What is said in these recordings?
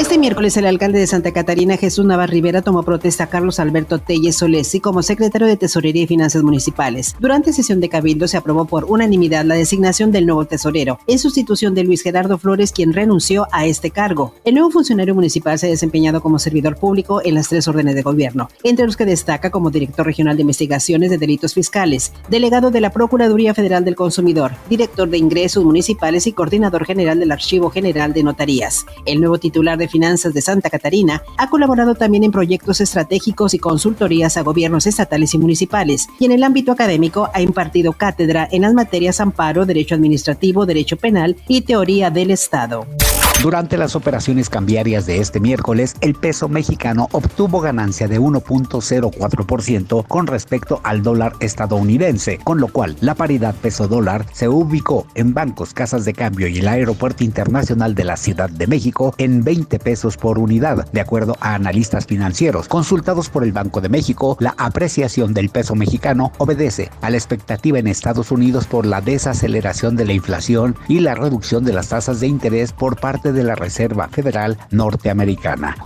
Este miércoles el alcalde de Santa Catarina, Jesús Navarro Rivera, tomó protesta a Carlos Alberto Telles Solesi como secretario de Tesorería y Finanzas Municipales. Durante sesión de cabildo se aprobó por unanimidad la designación del nuevo tesorero, en sustitución de Luis Gerardo Flores, quien renunció a este cargo. El nuevo funcionario municipal se ha desempeñado como servidor público en las tres órdenes de gobierno, entre los que destaca como director regional de investigaciones de delitos fiscales, delegado de la Procuraduría Federal del Consumidor, director de ingresos municipales y coordinador general del Archivo General de Notarías. El nuevo titular de Finanzas de Santa Catarina, ha colaborado también en proyectos estratégicos y consultorías a gobiernos estatales y municipales, y en el ámbito académico ha impartido cátedra en las materias amparo, derecho administrativo, derecho penal y teoría del Estado. Durante las operaciones cambiarias de este miércoles, el peso mexicano obtuvo ganancia de 1.04% con respecto al dólar estadounidense, con lo cual la paridad peso-dólar se ubicó en bancos, casas de cambio y el Aeropuerto Internacional de la Ciudad de México en 20 pesos por unidad, de acuerdo a analistas financieros consultados por el Banco de México. La apreciación del peso mexicano obedece a la expectativa en Estados Unidos por la desaceleración de la inflación y la reducción de las tasas de interés por parte de la Reserva Federal Norteamericana.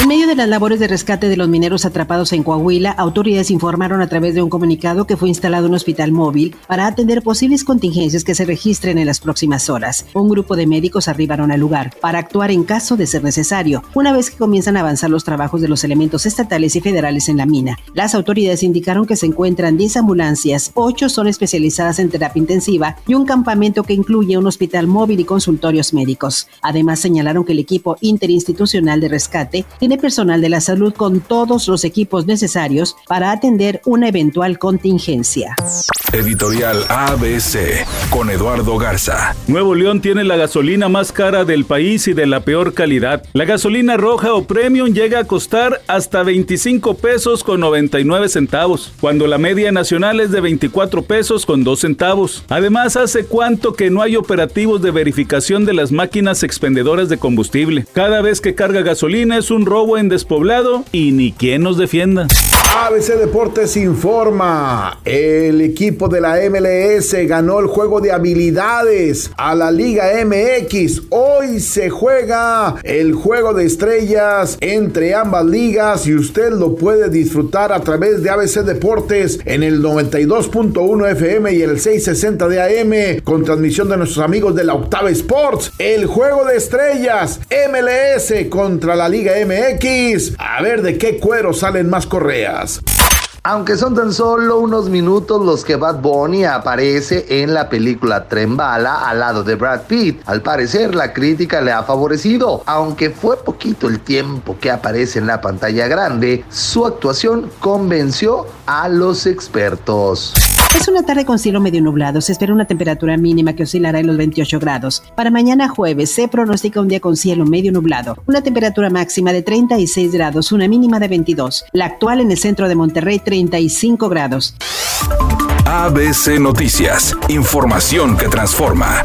En medio de las labores de rescate de los mineros atrapados en Coahuila, autoridades informaron a través de un comunicado que fue instalado un hospital móvil para atender posibles contingencias que se registren en las próximas horas. Un grupo de médicos arribaron al lugar para actuar en caso de ser necesario, una vez que comienzan a avanzar los trabajos de los elementos estatales y federales en la mina. Las autoridades indicaron que se encuentran 10 ambulancias, 8 son especializadas en terapia intensiva y un campamento que incluye un hospital móvil y consultorios médicos. Además, señalaron que el equipo interinstitucional de rescate tiene personal de la salud con todos los equipos necesarios para atender una eventual contingencia. Editorial ABC con Eduardo Garza. Nuevo León tiene la gasolina más cara del país y de la peor calidad. La gasolina roja o premium llega a costar hasta 25 pesos con 99 centavos, cuando la media nacional es de 24 pesos con 2 centavos. Además, hace cuánto que no hay operativos de verificación de las máquinas expendedoras de combustible. Cada vez que carga gasolina es un robo en despoblado y ni quien nos defienda. ABC Deportes informa, el equipo de la MLS ganó el juego de habilidades a la Liga MX. Hoy se juega el juego de estrellas entre ambas ligas y usted lo puede disfrutar a través de ABC Deportes en el 92.1 FM y el 660 de AM con transmisión de nuestros amigos de la Octava Sports. El juego de estrellas MLS contra la Liga A ver de qué cuero salen más correas. Aunque son tan solo unos minutos los que Bad Bunny aparece en la película Trembala al lado de Brad Pitt, al parecer la crítica le ha favorecido. Aunque fue poquito el tiempo que aparece en la pantalla grande, su actuación convenció a los expertos. Es una tarde con cielo medio nublado. Se espera una temperatura mínima que oscilará en los 28 grados. Para mañana jueves se pronostica un día con cielo medio nublado. Una temperatura máxima de 36 grados, una mínima de 22. La actual en el centro de Monterrey, 35 grados. ABC Noticias. Información que transforma.